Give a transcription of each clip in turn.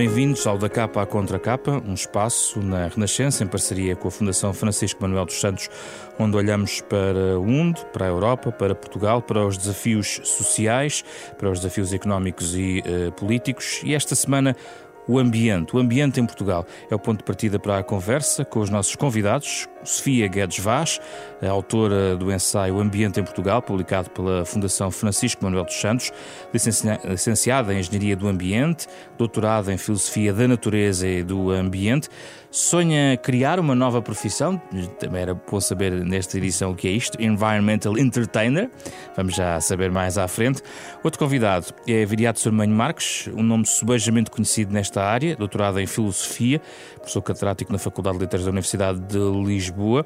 Bem-vindos ao Da Capa à Contra Capa, um espaço na Renascença em parceria com a Fundação Francisco Manuel dos Santos, onde olhamos para o mundo, para a Europa, para Portugal, para os desafios sociais, para os desafios económicos e uh, políticos. E esta semana o ambiente. O ambiente em Portugal é o ponto de partida para a conversa com os nossos convidados. Sofia Guedes Vaz, autora do ensaio Ambiente em Portugal, publicado pela Fundação Francisco Manuel dos Santos, licenciada em Engenharia do Ambiente, doutorada em Filosofia da Natureza e do Ambiente. Sonha criar uma nova profissão, também era bom saber nesta edição o que é isto, Environmental Entertainer, vamos já saber mais à frente. Outro convidado é Viriato Sormanho Marques, um nome subejamente conhecido nesta área, doutorado em Filosofia, professor catedrático na Faculdade de Letras da Universidade de Lisboa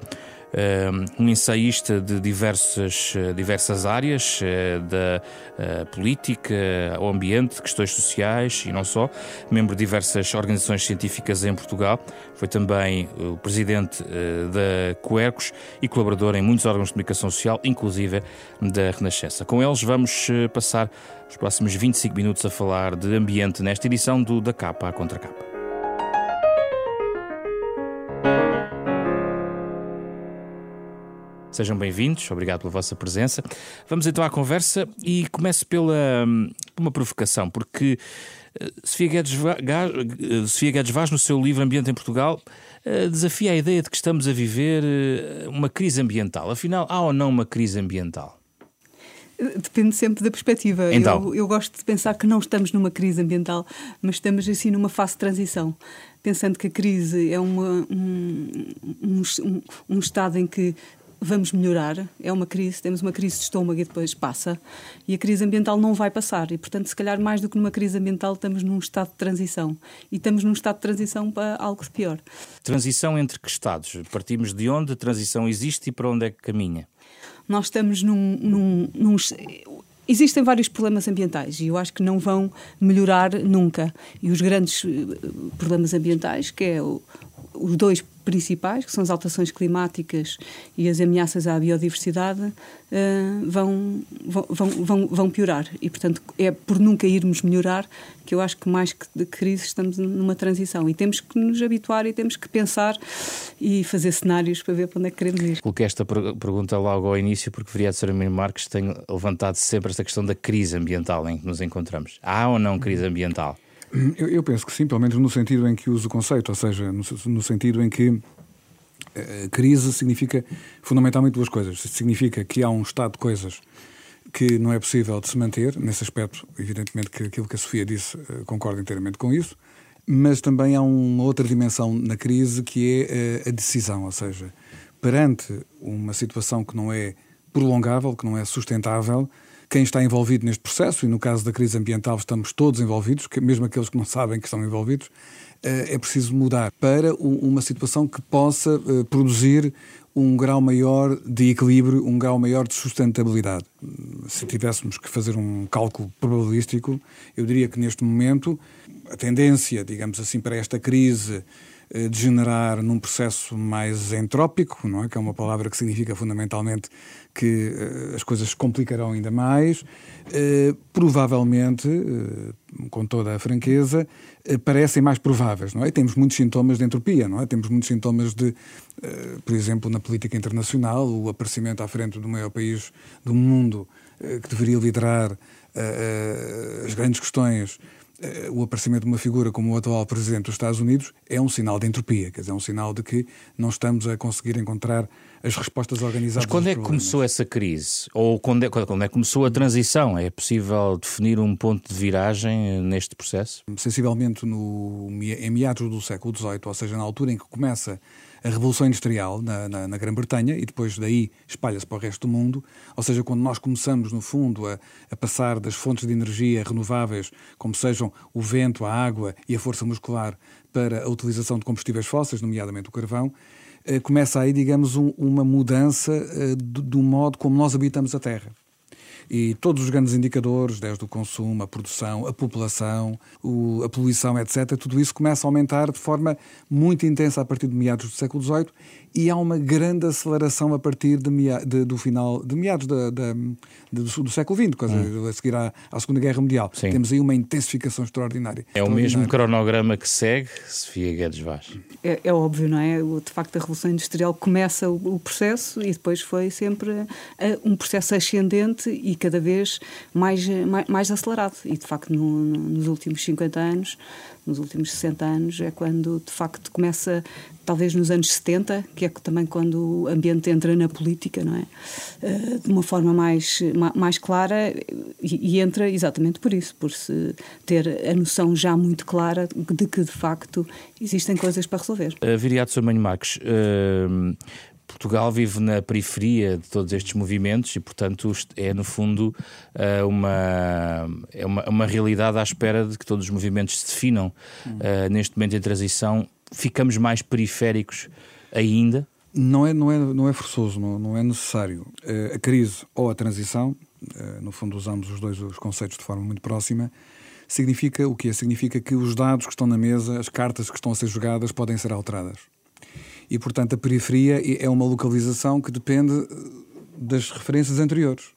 um ensaísta de diversas, diversas áreas, eh, da eh, política ao ambiente, questões sociais e não só, membro de diversas organizações científicas em Portugal, foi também o presidente eh, da Coercos e colaborador em muitos órgãos de comunicação social, inclusive da Renascença. Com eles vamos passar os próximos 25 minutos a falar de ambiente nesta edição do Da Capa à Contra Capa. Sejam bem-vindos, obrigado pela vossa presença. Vamos então à conversa e começo pela hum, uma provocação, porque uh, Sofia Guedes, Vaz, uh, Sofia Guedes Vaz, no seu livro Ambiente em Portugal, uh, desafia a ideia de que estamos a viver uma crise ambiental. Afinal, há ou não uma crise ambiental? Depende sempre da perspectiva. Então. Eu, eu, gosto de pensar que não estamos numa crise ambiental, mas estamos assim numa fase de transição. Pensando que a crise é uma, um, um, um, um estado em que vamos melhorar, é uma crise, temos uma crise de estômago e depois passa, e a crise ambiental não vai passar. E, portanto, se calhar mais do que numa crise ambiental, estamos num estado de transição. E estamos num estado de transição para algo de pior. Transição entre que estados? Partimos de onde a transição existe e para onde é que caminha? Nós estamos num, num, num Existem vários problemas ambientais e eu acho que não vão melhorar nunca. E os grandes eh, problemas ambientais, que é o, os dois principais, que são as alterações climáticas e as ameaças à biodiversidade, uh, vão, vão, vão, vão piorar. E, portanto, é por nunca irmos melhorar que eu acho que mais que de crise estamos numa transição. E temos que nos habituar e temos que pensar e fazer cenários para ver para onde é que queremos ir. Coloquei esta pergunta logo ao início porque o vereador Saramir Marques tem levantado sempre esta questão da crise ambiental em que nos encontramos. Há ou não crise ambiental? Eu, eu, penso que sim, pelo menos no sentido em que uso o conceito, ou seja, no, no sentido em que uh, crise significa fundamentalmente duas coisas. Significa que há um estado de coisas que não é possível de se manter, nesse aspecto, evidentemente que aquilo que a Sofia disse uh, concordo inteiramente com isso, mas também há uma outra dimensão na crise que é uh, a decisão, ou seja, perante uma situação que não é prolongável, que não é sustentável, quem está envolvido neste processo, e no caso da crise ambiental estamos todos envolvidos, mesmo aqueles que não sabem que estão envolvidos, eh, é preciso mudar para uma situação que possa eh, produzir um grau maior de equilíbrio, um grau maior de sustentabilidade. Se tivéssemos que fazer um cálculo probabilístico, eu diria que neste momento a tendência, digamos assim, para esta crise degenerar num processo mais entrópico, não é? que é uma palavra que significa fundamentalmente que uh, as coisas se complicarão ainda mais. Uh, provavelmente, com toda a franqueza, parecem mais prováveis, não é? temos muitos sintomas de entropia, não é? Temos muitos sintomas de, por exemplo, na política internacional, o aparecimento à frente do maior país do mundo que deveria liderar as grandes questões o aparecimento de uma figura como o atual presidente dos Estados Unidos é um sinal de entropia, quer dizer, é um sinal de que não estamos a conseguir encontrar as respostas organizadas. Mas quando é que começou essa crise? Ou quando é, quando é que começou a transição? É possível definir um ponto de viragem neste processo? Sensivelmente no, em meados do século XVIII, ou seja, na altura em que começa a Revolução Industrial na, na, na Grã-Bretanha e depois daí espalha-se para o resto do mundo. Ou seja, quando nós começamos, no fundo, a, a, passar das fontes de energia renováveis, como sejam o vento, a água e a força muscular, para a utilização de combustíveis fósseis, nomeadamente o carvão, eh, começa aí, digamos, um, uma mudança eh, do, do modo como nós habitamos a Terra. E todos os grandes indicadores, desde o consumo, a produção, a população, o, a poluição, etc., tudo isso começa a aumentar de forma muito intensa a partir de meados do século XVIII e há uma grande aceleração a partir de, de do final, de meados de, do, do, século XX, quase, hum. a seguir à, à, Segunda Guerra Mundial. Sim. Temos aí uma intensificação extraordinária. É o mesmo cronograma que segue Sofia Guedes Vaz. É, é, óbvio, não é? De facto, a Revolução Industrial começa o, o processo e depois foi sempre uh, um processo ascendente e cada vez mais, mais, mais acelerado. E, de facto, no, no, nos últimos 50 anos nos últimos 60 anos, é quando de facto começa, talvez nos anos 70, que é também quando o ambiente entra na política, não é? Eh, de uma forma mais, mais clara e, entra exatamente por isso, por se ter a noção já muito clara de que de facto existem coisas para resolver. Uh, Viriato Samanho Marques, uh, Portugal vive na periferia de todos estes movimentos e, portanto, é no fundo eh, uma, é uma, uma realidade à espera de que todos os movimentos se definam. Hum. Uh, neste momento em transição, ficamos mais periféricos ainda? Não é, não é, não é forçoso, não, não é necessário. Uh, a crise ou a transição, uh, no fundo usamos os dois os conceitos de forma muito próxima, significa o quê? Significa que os dados que estão na mesa, as cartas que estão a ser jogadas, podem ser alteradas e, portanto, a periferia é uma localização que depende eh, das referências anteriores.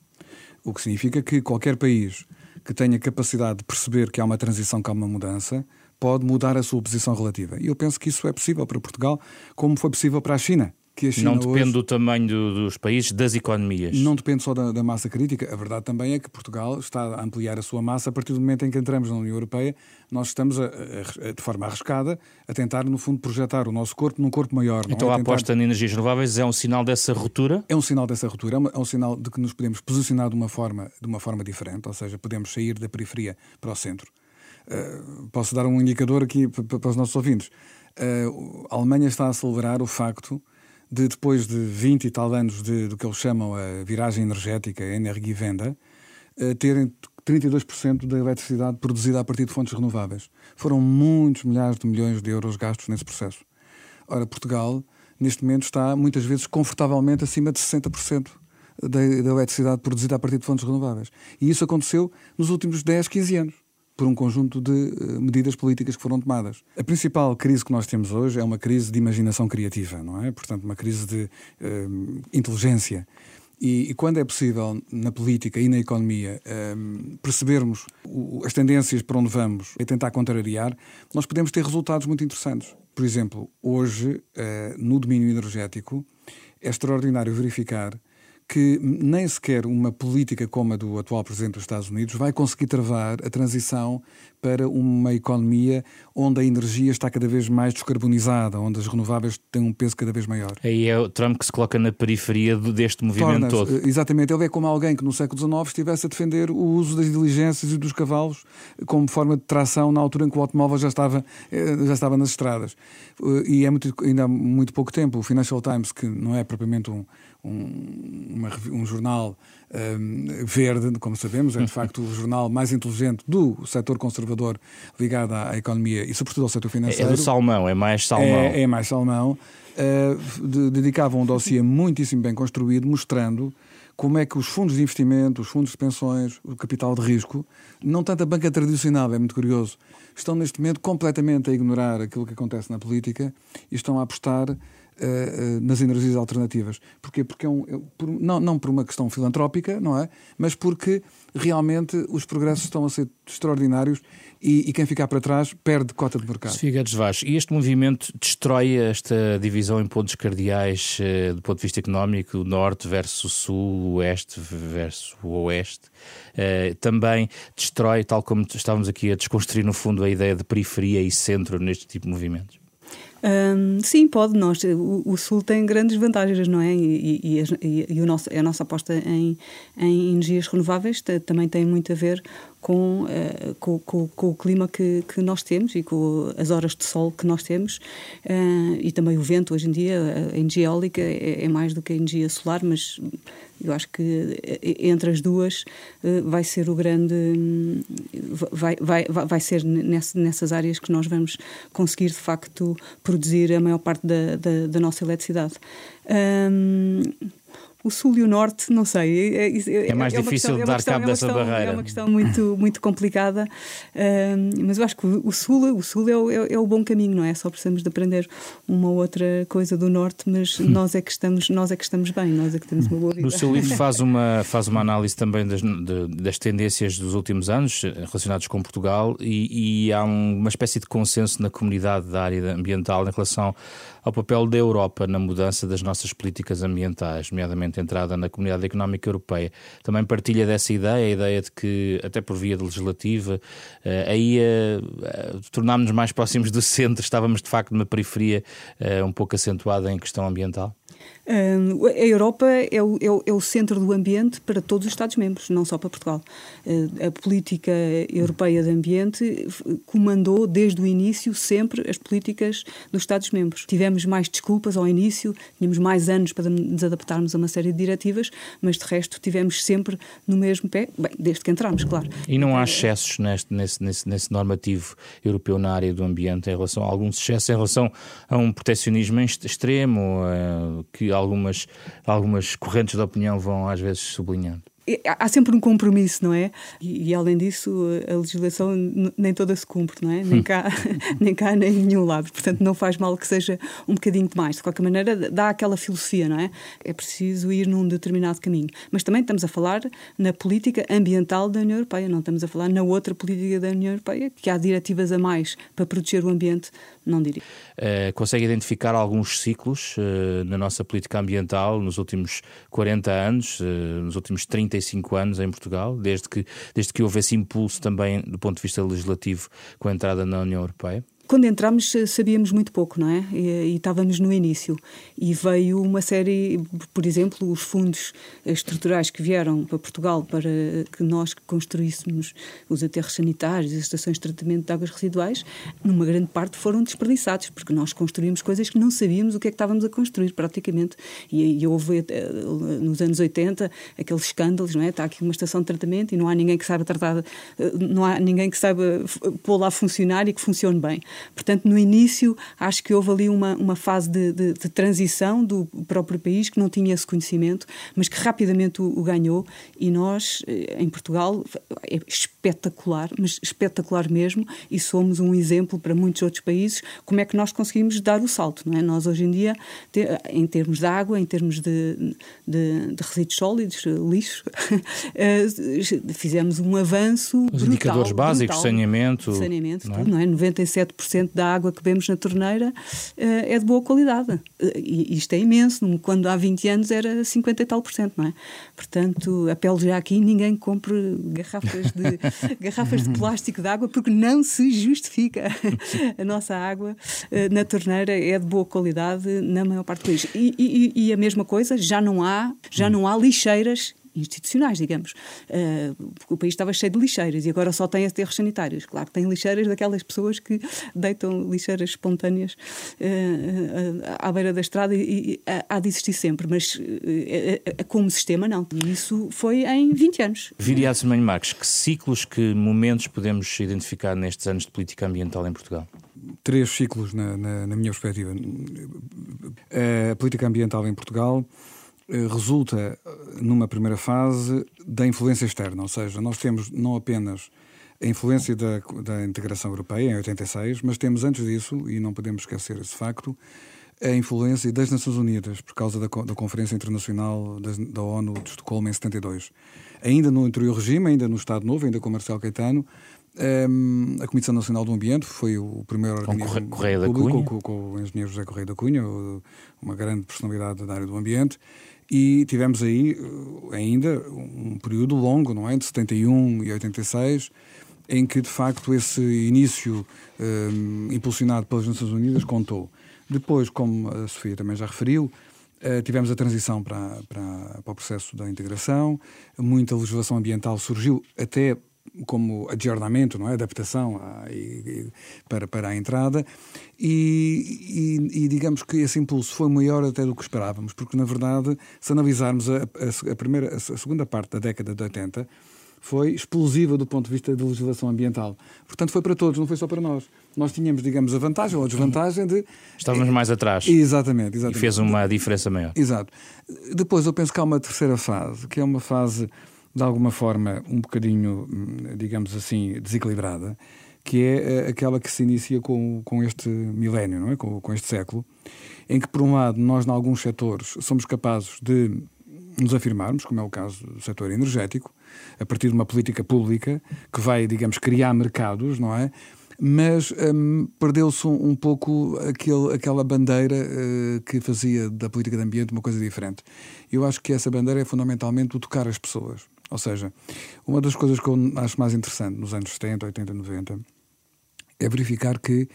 O que significa que qualquer país que tenha capacidade de perceber que há uma transição, que há uma mudança, pode mudar a sua posição relativa. E eu penso que isso é possível para Portugal, como foi possível para a China que a China Não depende hoje, do tamanho do, dos países, das economias. Não depende só da, da, massa crítica. A verdade também é que Portugal está a ampliar a sua massa a partir do momento em que entramos na União Europeia. Nós estamos, a, a, de forma arriscada, a tentar, no fundo, projetar o nosso corpo num corpo maior. Então é? a aposta em energias renováveis é um sinal dessa ruptura? É um sinal dessa ruptura. É, uma, é um sinal de que nos podemos posicionar de uma forma, de uma forma diferente, ou seja, podemos sair da periferia para o centro. Uh, posso dar um indicador aqui para os nossos ouvintes. Uh, a Alemanha está a celebrar o facto de depois de 20 e tal anos de, do que eles chamam a viragem energética, a energia venda, uh, terem 32% da eletricidade produzida a partir de fontes renováveis. Foram muitos milhares de milhões de euros gastos nesse processo. Ora, Portugal, neste momento, está muitas vezes confortavelmente acima de 60% da, da eletricidade produzida a partir de fontes renováveis. E isso aconteceu nos últimos 10, 15 anos por um conjunto de uh, medidas políticas que foram tomadas. A principal crise que nós temos hoje é uma crise de imaginação criativa, não é? Portanto, uma crise de uh, inteligência. E, e, quando é possível, na política e na economia, uh, percebermos o, as tendências para onde vamos e tentar contrariar, nós podemos ter resultados muito interessantes. Por exemplo, hoje, no domínio energético, é extraordinário verificar que nem sequer uma política como a do atual Presidente dos Estados Unidos vai conseguir travar a transição para uma economia onde a energia está cada vez mais descarbonizada, onde as renováveis têm um peso cada vez maior. Aí é o Trump que se coloca na periferia deste movimento todo. Eh, exatamente, ele é como alguém que no século XIX estivesse a defender o uso das diligências e dos cavalos como forma de tração na altura em que o automóvel já estava, eh, já estava nas estradas. Eh, e é muito, ainda há muito pouco tempo, o Financial Times, que não é propriamente um, um, uma, um jornal um, verde, como sabemos, é de facto o jornal mais inteligente do setor conservador ligado à, à economia e, sobretudo, ao setor financeiro. É, do salmão, é mais salmão. É, é mais salmão. Uh, de, dedicava um dossiê muitíssimo bem construído, mostrando como é que os fundos de investimento, os fundos de pensões, o capital de risco, não tanto a banca tradicional, é muito curioso, estão neste momento completamente a ignorar aquilo que acontece na política e estão a apostar uh, nas energias alternativas. Porquê? Porque é um, é, por, não, não por uma questão filantrópica, não é? Mas porque realmente os progressos estão a ser extraordinários e, e quem ficar para trás perde cota de mercado. Guedes Vaz, e este movimento destrói esta divisão em pontos cardeais uh, do ponto de vista económico, norte versus sul, oeste versus oeste. Uh, também destrói, tal como estávamos aqui a desconstruir no fundo a ideia de periferia e centro neste tipo de movimentos? Um, sim, pode. Nós, o, o, Sul tem grandes vantagens, não é? E, e, e, e o nosso, a nossa aposta em, em energias renováveis também tem muito a ver com, uh, com, com, com, o clima que, que nós temos e com as horas de sol que nós temos uh, e também o vento hoje em dia, a energia eólica é, é, mais do que a energia solar, mas eu acho que eh, entre as duas uh, vai ser o grande vai, vai, vai ser nessas áreas que nós vamos conseguir de facto produzir a maior parte da, da, da nossa eletricidade. O Sul e o Norte, não sei. É, é, é mais é difícil questão, de dar cabo dessa questão, barreira. É uma questão muito, muito complicada, uh, mas eu acho que o Sul, o Sul é, o, é, é, o bom caminho, não é? Só precisamos de aprender uma ou outra coisa do Norte, mas hum. nós é que estamos, nós é que estamos bem, nós é que temos uma boa vida. No seu livro faz uma, faz uma análise também das, de, das tendências dos últimos anos relacionados com Portugal e, e há um, uma espécie de consenso na comunidade da área ambiental em relação ao papel da Europa na mudança das nossas políticas ambientais, nomeadamente a entrada na Comunidade Económica Europeia. Também partilha dessa ideia, a ideia de que, até por via legislativa, eh, aí eh, eh, tornámos-nos mais próximos do centro, estávamos de facto numa periferia um pouco acentuada em questão ambiental? A Europa é o, é, o, é o, centro do ambiente para todos os Estados-membros, não só para Portugal. Uh, a política europeia de ambiente comandou desde o início sempre as políticas dos Estados-membros. Tivemos mais desculpas ao início, tínhamos mais anos para nos adaptarmos a uma série de diretivas, mas de resto tivemos sempre no mesmo pé, bem, desde que entramos, claro. E não há excessos neste, nesse, nesse, nesse normativo europeu na área do ambiente em relação a alguns excessos, em relação a um protecionismo extremo, uh, que algumas, algumas correntes de opinião vão às vezes sublinhando há sempre um compromisso, não é? E, e, além disso, a legislação nem toda se cumpre, não é? Nem cá, nem cá, nem em nenhum lado. Portanto, não faz mal que seja um bocadinho de mais. De qualquer maneira, dá aquela filosofia, não é? É preciso ir num determinado caminho. Mas também estamos a falar na política ambiental da União Europeia, não estamos a falar na outra política da União Europeia, que há diretivas a mais para proteger o ambiente, não diria. Uh, consegue identificar alguns ciclos uh, na nossa política ambiental nos últimos 40 anos, uh, nos últimos 30 35 anos em Portugal, desde que, desde que houve esse impulso também do ponto de vista legislativo com a entrada na União Europeia? Quando entramos eh, sabíamos muito pouco, não é? E, e, estávamos no início. E veio uma série, por exemplo, os fundos estruturais que vieram para Portugal para que nós construíssemos os aterros sanitários, as estações de tratamento de águas residuais, numa grande parte foram desperdiçados, porque nós construímos coisas que não sabíamos o que é que estávamos a construir, praticamente. E, e houve, eh, nos anos 80, aqueles escândalos, não é? Está aqui uma estação de tratamento e não há ninguém que saiba tratar, eh, não há ninguém que saiba pô-la a funcionar e que funcione bem. Portanto, no início, acho que houve ali uma, uma fase de, de, de transição do próprio país que não tinha esse conhecimento, mas que rapidamente o, o ganhou. E nós, eh, em Portugal, é espetacular, mas espetacular mesmo, e somos um exemplo para muitos outros países como é que nós conseguimos dar o salto. Não é? Nós, hoje em dia, em termos de água, em termos de, de, de resíduos sólidos, lixo, eh, fizemos um avanço. Os brutal, indicadores básicos, brutal, saneamento. Saneamento, não é? Tudo, não é? 97% 90% da água que bebemos na torneira eh, é de boa qualidade. Eh, e isto é imenso, quando há 20 anos era 50 e tal por cento, não é? Portanto, apelo já aqui, ninguém compre garrafas de, garrafas de plástico de água porque não se justifica. A nossa água eh, na torneira é de boa qualidade na maior parte do país. E, e, e a mesma coisa, já não há, já não há lixeiras institucionais, digamos. Uh, o país estava cheio de lixeiras e agora só tem aterros sanitários. Claro, tem lixeiras daquelas pessoas que deitam lixeiras espontâneas uh, uh, à beira da estrada e, há de existir sempre, mas como sistema não. E isso foi em 20 anos. Viriato Semanho Marques, que ciclos, que momentos podemos identificar nestes anos de política ambiental em Portugal? Três ciclos, na, na, na minha perspectiva. A política ambiental em Portugal resulta, eh, numa primeira fase, da influência externa, ou seja, nós temos não apenas a influência da, da integração europeia, em 86, mas temos antes disso, e não podemos esquecer esse facto, a influência das Nações Unidas, por causa da, da Conferência Internacional da, da, ONU de Estocolmo em 72. Ainda no anterior regime, ainda no Estado Novo, ainda com Marcelo Caetano, um, a Comissão Nacional do Ambiente foi o primeiro com organismo Correia público, da Cunha. Com, com, o engenheiro José Correia da Cunha, uma grande personalidade da área do ambiente, e tivemos aí eh, ainda um período longo, não é? De 71 e 86, em que de facto esse início um, impulsionado pelas Nações Unidas contou. Depois, como a Sofia também já referiu, uh, tivemos a transição para, para, para o processo da integração, muita legislação ambiental surgiu até como adjornamento, não é? adaptação a, e, para, para a entrada, e, e, e, digamos que esse impulso foi maior até do que esperávamos, porque na verdade, se analisarmos a, a, a primeira, a segunda parte da década de 80, foi explosiva do ponto de vista da legislação ambiental. Portanto, foi para todos, não foi só para nós. Nós tínhamos, digamos, a vantagem ou a desvantagem de. Estávamos mais atrás. Exatamente, exatamente. E fez uma diferença maior. Exato. Depois eu penso que há uma terceira fase, que é uma fase, de alguma forma, um bocadinho, digamos assim, desequilibrada, que é eh, aquela que se inicia com, com este milénio, não é? Com, com este século, em que, por um lado, nós, em alguns setores, somos capazes de nos afirmarmos, como é o caso do setor energético, a partir de uma política pública que vai, digamos, criar mercados, não é? Mas hum, perdeu-se um, um, pouco aquele, aquela bandeira uh, que fazia da política de ambiente uma coisa diferente. Eu acho que essa bandeira é fundamentalmente o tocar as pessoas. Ou seja, uma das coisas que eu acho mais interessante nos anos 70, 80, 90 é verificar que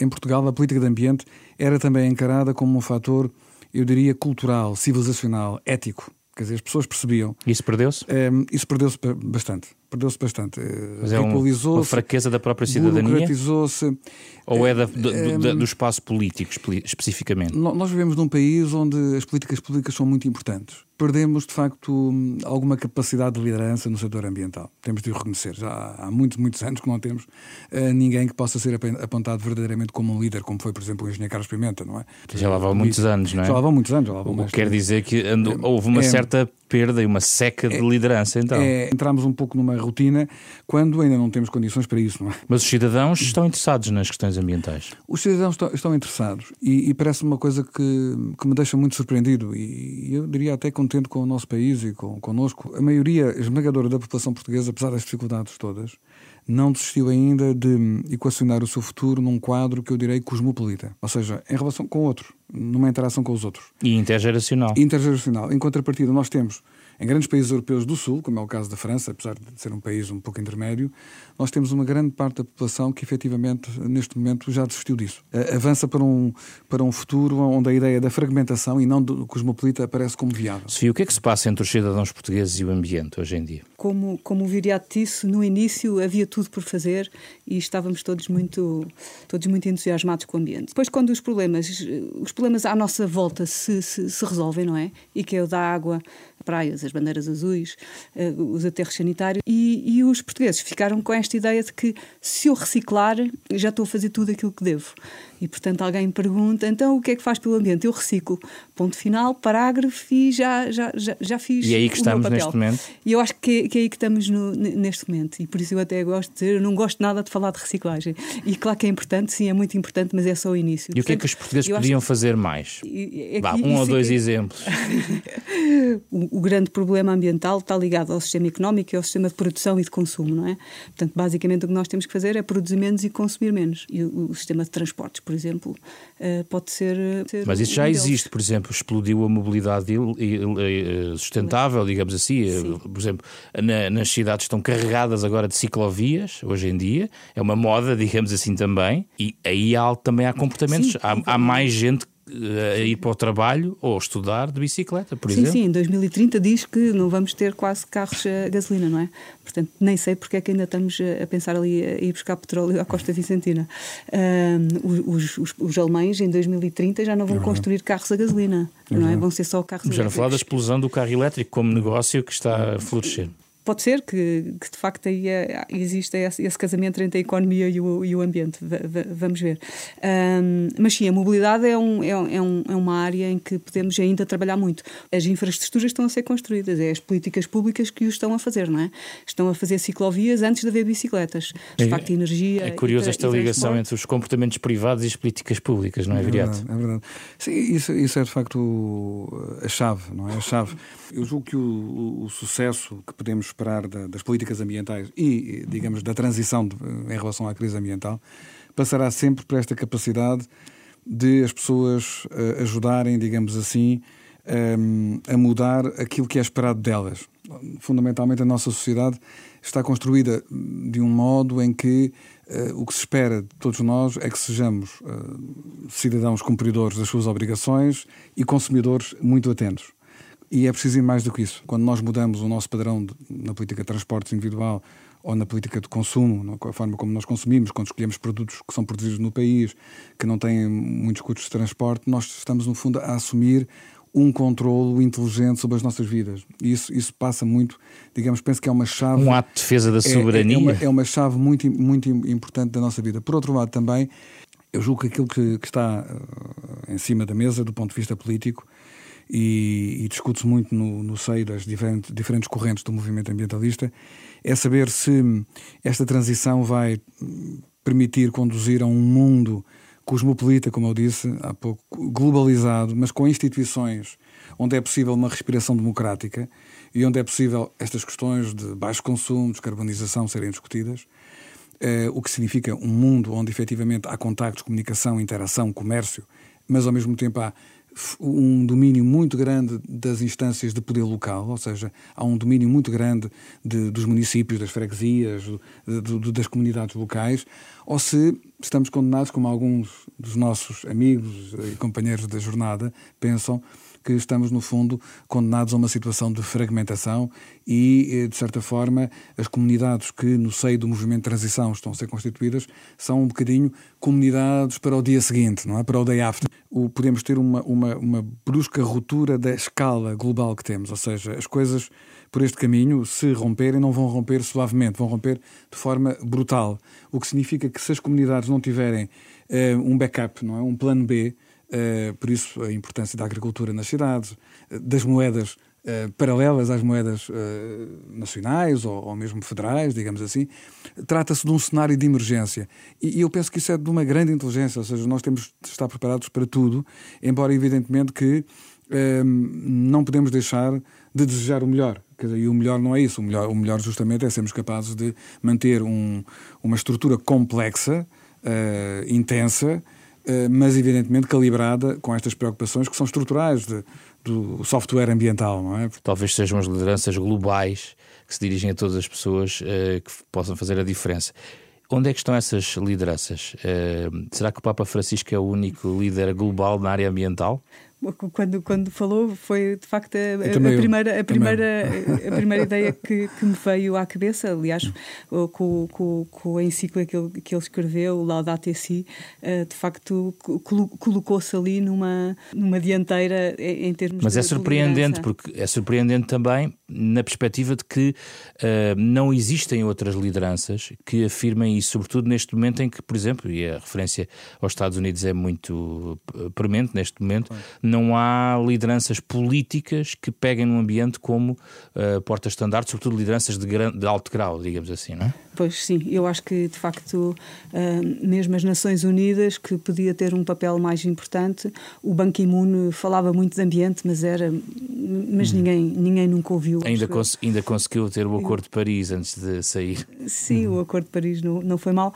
em Portugal a política de ambiente era também encarada como um fator, eu diria, cultural, civilizacional, ético. Quer dizer, as pessoas percebiam. Isso perdeu-se? Um, isso perdeu-se bastante. Perdeu-se bastante. Mas é uma fraqueza da própria cidadania? se Ou é da, do, um, do, espaço político, especificamente? Nós vivemos num país onde as políticas públicas são muito importantes perdemos, de facto, alguma capacidade de liderança no setor ambiental. Temos de o reconhecer. Já há muitos, muitos anos que não temos uh, ninguém que possa ser apontado verdadeiramente como um líder, como foi, por exemplo, o engenheiro Carlos Pimenta, não é? Já lá vão muitos anos, não é? Já lá vão muitos anos. Já lá vão quer dizer que andou, é, houve uma é, certa perda e uma seca de é, liderança, então. É, entramos um pouco numa rotina quando ainda não temos condições para isso, não é? Mas os cidadãos estão interessados nas questões ambientais? Os cidadãos estão, estão interessados e, e parece uma coisa que, que me deixa muito surpreendido e eu diria até contente com o nosso país país e com, connosco, a maioria esmagadora da população portuguesa, apesar das dificuldades todas, não desistiu ainda de equacionar o seu futuro num quadro que eu direi cosmopolita, ou seja, em relação com o outro, numa interação com os outros. E intergeracional. Intergeracional. Em contrapartida, nós temos em grandes países europeus do Sul, como é o caso da França, apesar de ser um país um pouco intermédio, nós temos uma grande parte da população que efetivamente, neste momento, já desistiu disso. Avança para um, para um futuro onde a ideia da fragmentação e não do cosmopolita aparece como viável. Sofia, o que é que se passa entre os cidadãos portugueses e o ambiente hoje em dia? Como, como o Viriato disse, no início havia tudo por fazer e estávamos todos muito, todos muito entusiasmados com o ambiente. Depois, quando os problemas, os problemas à nossa volta se, se, se resolvem, não é? E que é o da água, praias, as bandeiras azuis, uh, os aterros sanitários, e, e, os portugueses ficaram com esta ideia de que se eu reciclar, já estou a fazer tudo aquilo que devo. E, portanto, alguém me pergunta, então o que é que faz pelo ambiente? Eu reciclo. Ponto final, parágrafo e já, já, já, já fiz E é aí que estamos neste momento? E eu acho que, que é aí que estamos no, neste momento. E por isso eu até gosto de dizer, eu não gosto nada de falar de reciclagem. E claro que é importante, sim, é muito importante, mas é só o início. E Portanto, o que é que os portugueses podiam acho... fazer mais? É Vá, um ou dois é... exemplos. o, o, grande problema ambiental está ligado ao sistema económico e ao sistema de produção e de consumo, não é? Portanto, basicamente o que nós temos que fazer é produzir menos e consumir menos. E o, o sistema de transportes, por exemplo, uh, pode ser, ser, Mas isso já existe, por exemplo, explodiu a mobilidade sustentável, digamos assim. Sim. Por exemplo, na, nas cidades estão carregadas agora de ciclovias, hoje em dia. É uma moda, digamos assim, também. E aí há, também há comportamentos. Sim, há, há mais gente a ir para o trabalho ou estudar de bicicleta, por sim, exemplo. Sim, em 2030 diz que não vamos ter quase carros a gasolina, não é? Portanto, nem sei porque é que ainda estamos a pensar ali a ir buscar petróleo à Costa Vicentina. Um, os, os, os, alemães em 2030 já não vão é construir carros a gasolina, é não é? Vão ser só carros Já não falar da explosão do carro elétrico como negócio que está a florescer pode ser que, que, de facto aí é, exista esse, esse, casamento entre a economia e o, e o ambiente. V vamos ver. Um, mas sim, a mobilidade é, um, é, é, um, é, uma área em que podemos ainda trabalhar muito. As infraestruturas estão a ser construídas, é as políticas públicas que o estão a fazer, não é? Estão a fazer ciclovias antes de haver bicicletas. De é, facto, energia. É curioso esta ligação entre os comportamentos privados e as políticas públicas, não é, Viriato? É verdade. É verdade. Sim, isso, isso é de facto a chave, não é? A chave. Eu julgo que o, o, o sucesso que podemos esperar da, das políticas ambientais e, digamos, da transição de, em relação à crise ambiental, passará sempre por esta capacidade de as pessoas uh, ajudarem, digamos assim, um, a mudar aquilo que é esperado delas. Fundamentalmente, a nossa sociedade está construída de um modo em que uh, o que se espera de todos nós é que sejamos uh, cidadãos cumpridores das suas obrigações e consumidores muito atentos. E é preciso ir mais do que isso. Quando nós mudamos o nosso padrão de, na política de transportes individual ou na política de consumo, a forma como nós consumimos, quando escolhemos produtos que são produzidos no país, que não têm muitos custos de transporte, nós estamos, no fundo, a assumir um controlo inteligente sobre as nossas vidas. Isso, isso passa muito, digamos, penso que é uma chave. Um ato de defesa da soberania. É, é, uma, é uma chave muito, muito importante da nossa vida. Por outro lado, também, eu julgo que aquilo que, que está uh, em cima da mesa, do ponto de vista político, e, e discute-se muito no, no seio das diferentes, diferentes correntes do movimento ambientalista, é saber se esta transição vai permitir conduzir a um mundo cosmopolita, como eu disse há pouco, globalizado, mas com instituições onde é possível uma respiração democrática e onde é possível estas questões de baixo consumo, descarbonização serem discutidas, eh, o que significa um mundo onde efetivamente há contactos, comunicação, interação, comércio, mas ao mesmo tempo há um domínio muito grande das instâncias de poder local, ou seja, há um domínio muito grande de, dos municípios, das freguesias, de, de, das comunidades locais, ou se estamos condenados, como alguns dos nossos amigos e companheiros da jornada pensam, que estamos, no fundo, condenados a uma situação de fragmentação e, eh, de certa forma, as comunidades que, no seio do movimento de transição, estão a ser constituídas, são um bocadinho comunidades para o dia seguinte, não é? Para o day after. O, podemos ter uma, uma, uma brusca ruptura da escala global que temos, ou seja, as coisas por este caminho, se romperem, não vão romper suavemente, vão romper de forma brutal. O que significa que se as comunidades não tiverem uh, um backup, não é? um plano B, por isso a importância da agricultura nas cidades, uh, das moedas paralelas às moedas nacionais ou, ou, mesmo federais, digamos assim, trata-se de um cenário de emergência. E, e, eu penso que isso é de uma grande inteligência, ou seja, nós temos de estar preparados para tudo, embora evidentemente que não podemos deixar de desejar o melhor. E o melhor não é isso. O melhor, o melhor justamente é sermos capazes de manter um, uma estrutura complexa, uh, intensa, uh, mas evidentemente calibrada com estas preocupações que são estruturais de, do software ambiental, não é? Talvez sejam as lideranças globais que se dirigem a todas as pessoas uh, que possam fazer a diferença. Onde é que estão essas lideranças? será que o Papa Francisco é o único líder global na área ambiental? quando, quando falou, foi de facto a, a primeira, a, primeira, a primeira ideia que, que, me veio à cabeça. Aliás, com, com, com a encíclica que ele, que ele escreveu, Laudato Si, eh, de facto colocou-se ali numa, numa dianteira em termos Mas de é surpreendente, porque é surpreendente também na perspectiva de que uh, não existem outras lideranças que afirmem isso, sobretudo neste momento em que, por exemplo, e a referência aos Estados Unidos é muito eh, premente neste momento, não há lideranças políticas que peguem num ambiente como uh, porta-estandarte, sobretudo lideranças de, de, alto grau, digamos assim, não é? Pois sim, eu acho que de facto, uh, mesmo as Nações Unidas, que podia ter um papel mais importante, o Ban Ki-moon falava muito de ambiente, mas era. Mas hum. ninguém, ninguém nunca ouviu. Ainda, cons ainda conseguiu ter o Acordo de Paris antes de sair. Sim, o Acordo de Paris não, não foi mal.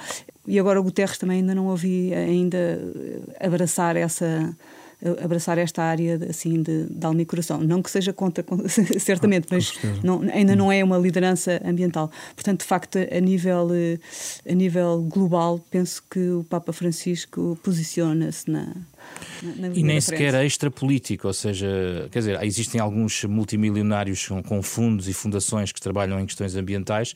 E agora o Guterres também ainda não ouvi ainda abraçar essa abraçar esta área assim de, de alma e coração. Não que seja contra, certamente, ah, mas não, ainda não é uma liderança ambiental. Portanto, de facto, a nível, a nível global, penso que o Papa Francisco posiciona-se na, na, e nem sequer extra político, ou seja, quer dizer, existem alguns multimilionários com, com fundos e fundações que trabalham em questões ambientais,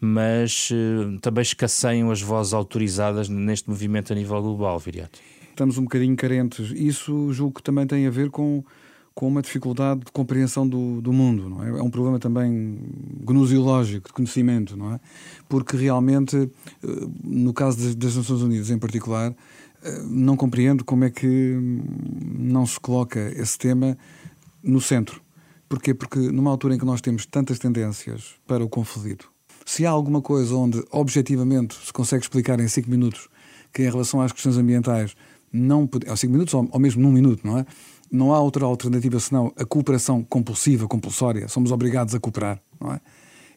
mas uh, também escasseiam as vozes autorizadas neste movimento a nível global, Viriato estamos um bocadinho carentes. Isso julgo que também tem a ver com, com uma dificuldade de compreensão do, do mundo, não é? É um problema também gnoseológico, de conhecimento, não é? Porque realmente, eh, no caso das, das Nações Unidas em particular, eh, não compreendo como é que não se coloca esse tema no centro. Porquê? Porque numa altura em que nós temos tantas tendências para o conflito, se há alguma coisa onde objetivamente se consegue explicar em cinco minutos que em relação às questões ambientais não há cinco minutos ou, ou mesmo num minuto, não é? Não há outra alternativa senão a cooperação compulsiva, compulsória. Somos obrigados a cooperar, não é?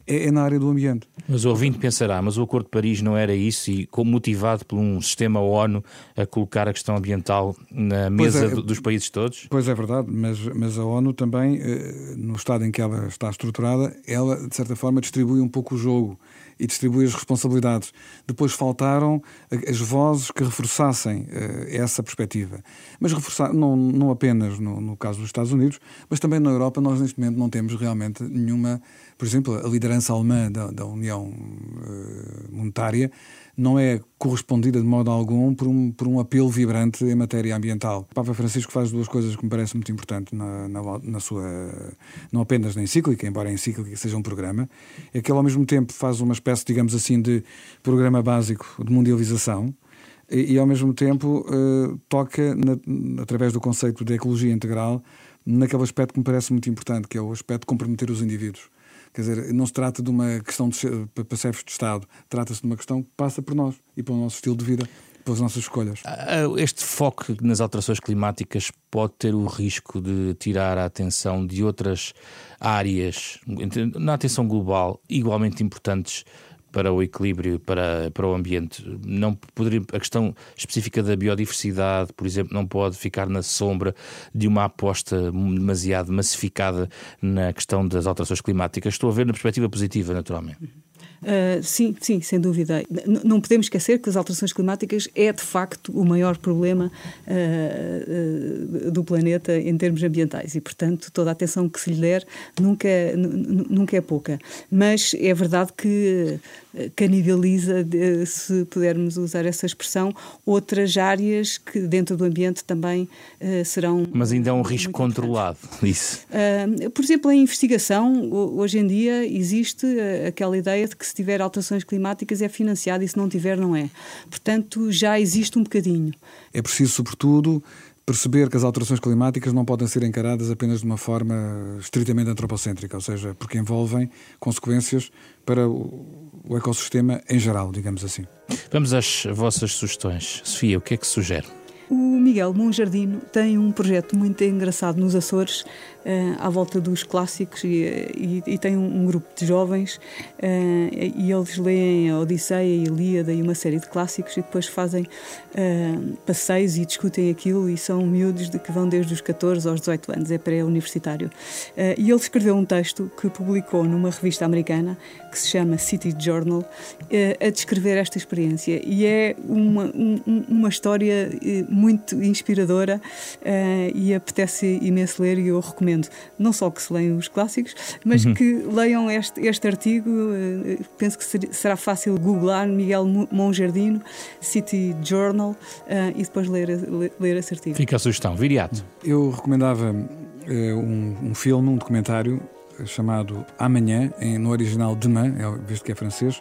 É, é na área do ambiente. Mas o ouvinte pensará, mas o Acordo de Paris não era isso e motivado por um sistema ONU a colocar a questão ambiental na mesa é, dos países todos? Pois é verdade, mas, mas a ONU também, eh, no estado em que ela está estruturada, ela de certa forma distribui um pouco o jogo e distribui as responsabilidades. Depois faltaram as vozes que reforçassem uh, essa perspectiva. Mas reforçar, não, não apenas no, no caso dos Estados Unidos, mas também na Europa, nós neste momento não temos realmente nenhuma. Por exemplo, a liderança alemã da, da União uh, monetária não é correspondida de modo algum por um, por um apelo vibrante em matéria ambiental. O Papa Francisco faz duas coisas que me parecem muito importantes na, na, na sua, não apenas na encíclica, embora a encíclica seja um programa, é que ele ao mesmo tempo faz uma espécie, digamos assim, de programa básico de mundialização, e, e ao mesmo tempo uh, toca, na, através do conceito de ecologia integral, naquele aspecto que me parece muito importante, que é o aspecto de comprometer os indivíduos. Quer dizer, não se trata de uma questão de, para chefes de Estado, trata-se de uma questão que passa por nós e pelo nosso estilo de vida, pelas nossas escolhas. Ah, ah, este foco nas alterações climáticas pode ter o risco de tirar a atenção de outras áreas, na atenção global, igualmente importantes para o equilíbrio, para, para o ambiente. Não poderia, a questão específica da biodiversidade, por exemplo, não pode ficar na sombra de uma aposta demasiado massificada na questão das alterações climáticas. Estou a ver na perspectiva positiva, naturalmente. Uh, sim, sim, sem dúvida. N não podemos esquecer que as alterações climáticas é de facto o maior problema uh, uh, do planeta em termos ambientais e, portanto, toda a atenção que se lhe der nunca, nunca é pouca. Mas é verdade que canibaliza, se pudermos usar essa expressão, outras áreas que dentro do ambiente também serão. Mas ainda é um risco controlado, isso. por exemplo, em investigação, hoje em dia existe aquela ideia de que se tiver alterações climáticas é financiado e se não tiver, não é. Portanto, já existe um bocadinho. É preciso, sobretudo, perceber que as alterações climáticas não podem ser encaradas apenas de uma forma estritamente antropocêntrica, ou seja, porque envolvem consequências para o ecossistema em geral, digamos assim. Vamos às vossas sugestões. Sofia, o que é que sugere? O Miguel Monjardino tem um projeto muito engraçado nos Açores, à volta dos clássicos, e, e, e tem um, um, grupo de jovens, uh, e eles leem a Odisseia a Ilíada e uma série de clássicos, e depois fazem uh, passeios e discutem aquilo, e são miúdos de que vão desde os 14 aos 18 anos, é pré-universitário. e ele escreveu um texto que publicou numa revista americana, que se chama City Journal, a descrever esta experiência, e é uma, um, uma história muito inspiradora e apetece imenso ler e eu recomendo não só que se leiam os clássicos, mas uhum. que leiam este, este artigo. Uh, penso que ser, será fácil googlar Miguel Monjardino, City Journal, uh, e depois ler, ler, ler esse artigo. Fica a sugestão. Viriato. Eu recomendava um, um filme, um documentário chamado Amanhã, em, no original Demain, é, visto que é francês,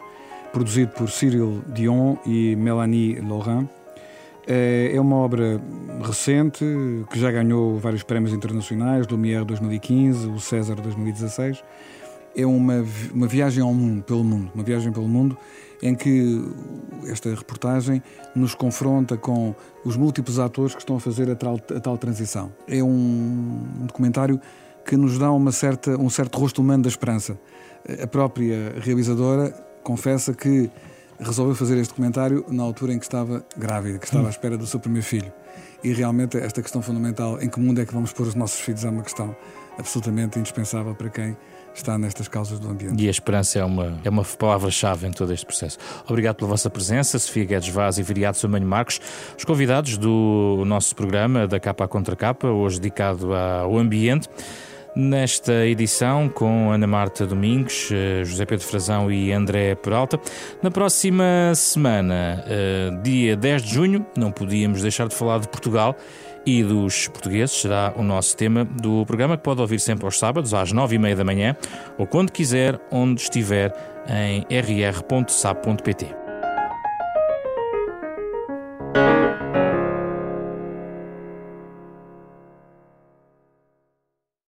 produzido por Cyril Dion e Mélanie Laurent é, é uma obra recente que já ganhou vários prémios internacionais, Lumière 2015, o César 2016. É uma, uma viagem ao mundo, pelo mundo, uma viagem pelo mundo em que esta reportagem nos confronta com os múltiplos atores que estão a fazer a tal, a tal transição. É um, um documentário que nos dá uma certa, um certo rosto humano da esperança. A própria realizadora confessa que resolveu fazer este comentário na altura em que estava grávida, que estava à espera do seu primeiro filho. E realmente esta questão fundamental, em que mundo é que vamos pôr os nossos filhos, é uma questão absolutamente indispensável para quem está nestas causas do ambiente. E a esperança é uma, é uma palavra-chave em todo este processo. Obrigado pela vossa presença, Sofia Guedes Vaz e Viriato Samanho Marcos, os convidados do nosso programa da Capa Contra Capa, hoje dedicado ao ambiente nesta edição com Ana Marta Domingos, eh, José Pedro Frazão e André Peralta. Na próxima semana, eh, dia 10 de junho, não podíamos deixar de falar de Portugal e dos portugueses. Será o nosso tema do programa que pode ouvir sempre aos sábados, às nove e meia da manhã, ou quando quiser, onde estiver, em rr.sap.pt.